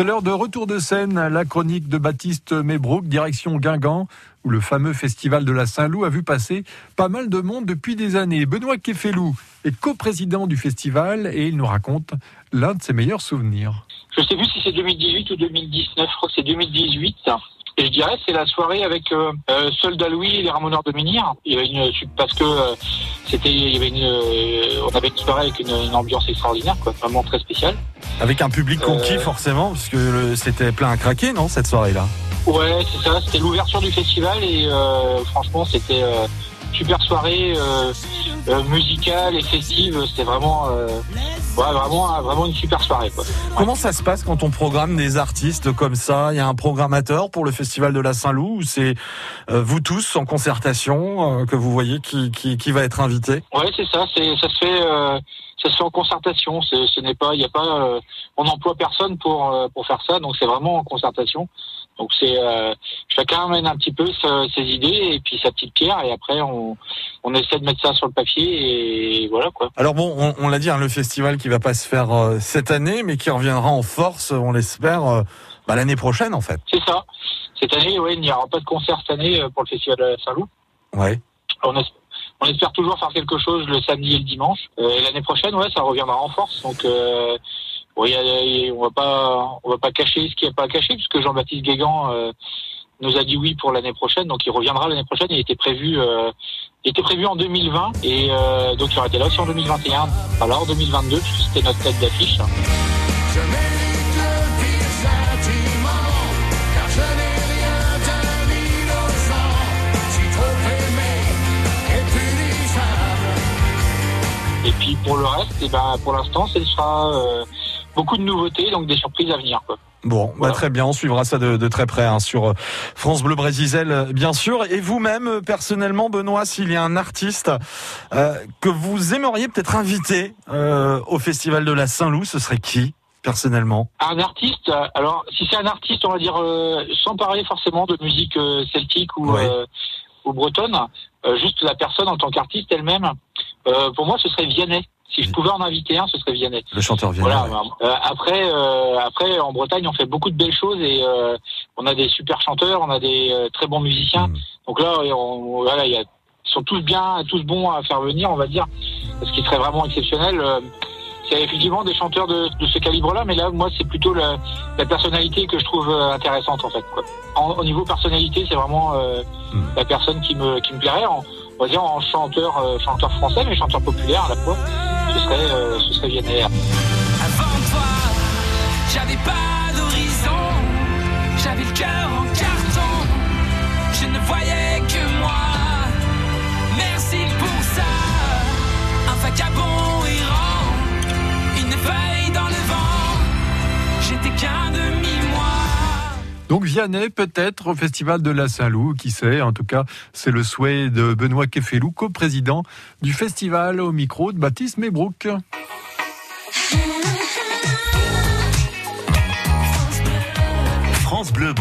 C'est l'heure de retour de scène, la chronique de Baptiste Mébrook, direction Guingamp, où le fameux festival de la Saint-Loup a vu passer pas mal de monde depuis des années. Benoît Kefelou est coprésident du festival et il nous raconte l'un de ses meilleurs souvenirs. Je sais plus si c'est 2018 ou 2019, je crois que c'est 2018. Et je dirais c'est la soirée avec euh, euh, Soldat Louis et les Ramoneurs de Menhir. Une parce que euh, c'était avait une euh, on avait une soirée avec une, une ambiance extraordinaire quoi, vraiment très spéciale. Avec un public conquis Euh, forcément, parce que c'était plein à craquer, non, cette soirée-là? Ouais, c'est ça, c'était l'ouverture du festival et euh, franchement c'était euh, super soirée musicale et festive, c'était vraiment ouais, vraiment vraiment une super soirée quoi. Comment ça se passe quand on programme des artistes comme ça? Il y a un programmateur pour le festival de la Saint-Loup ou c'est euh, vous tous en concertation euh, que vous voyez qui, qui, qui va être invité? Ouais, c'est ça. C'est ça se fait, euh, ça se fait en concertation. C'est- Ce n'est pas, il y a pas, euh, on n'emploie personne pour euh, pour faire ça. Donc c'est vraiment en concertation. Donc c'est euh, chacun amène un petit peu sa- ses idées et puis sa petite pierre et après on on essaie de mettre ça sur le papier et voilà quoi. Alors bon, on, on l'a dit, hein, le festival qui va pas se faire euh, cette année, mais qui reviendra en force, on l'espère, euh, bah, l'année prochaine en fait. C'est ça. Cette année, ouais, il n'y aura pas de concert cette année pour le festival de Saint-Loup. Ouais. On, es- on espère toujours faire quelque chose le samedi et le dimanche. Euh, et l'année prochaine, ouais, ça reviendra en force. Donc, euh, oui, on va pas, on va pas cacher ce qu'il n'y a pas à cacher, puisque Jean-Baptiste Guégan euh, nous a dit oui pour l'année prochaine. Donc, il reviendra l'année prochaine. Il était prévu, euh, il était prévu en 2020, et euh, donc il aurait été là aussi en 2021. Alors en 2022, puisque c'était notre tête d'affiche. Et puis pour le reste, eh ben, pour l'instant, ce sera euh, beaucoup de nouveautés, donc des surprises à venir. Quoi. Bon, bah, très bien, on suivra ça de, de très près hein, sur euh, France Bleu Brésil, euh, bien sûr. Et vous-même, euh, personnellement, Benoît, s'il y a un artiste euh, que vous aimeriez peut-être inviter euh, au Festival de la Saint-Loup, ce serait qui, personnellement? Un artiste, alors si c'est un artiste, on va dire, euh, sans parler forcément de musique celtique ou, bretonne, juste la personne en tant qu'artiste elle-même, pour moi ce serait Vianney. Si je pouvais en inviter un, ce serait Vianney. Le chanteur Vianney. Voilà. ouais. Euh, après, euh, après, en Bretagne, on fait beaucoup de belles choses et euh, on a des super chanteurs, on a des euh, très bons musiciens. Mm. Donc là, on, voilà, il y a, ils sont tous bien, tous bons à faire venir, on va dire. Ce qui serait vraiment exceptionnel, euh, c'est effectivement des chanteurs de, de ce calibre-là, mais là, moi, c'est plutôt la, la personnalité que je trouve euh, intéressante, en fait. Quoi. En, au niveau personnalité, c'est vraiment euh, Mm. la personne qui me, qui me plairait. En, on va dire en chanteur, euh, chanteur français, mais chanteur populaire à la fois. Ce serait, ce serait. Avant Donc Vianney peut-être au festival de la Saint-Loup, qui sait, en tout cas c'est le souhait de Benoît Kefelou, coprésident du festival au micro de Baptiste Mébrook. France Bleu.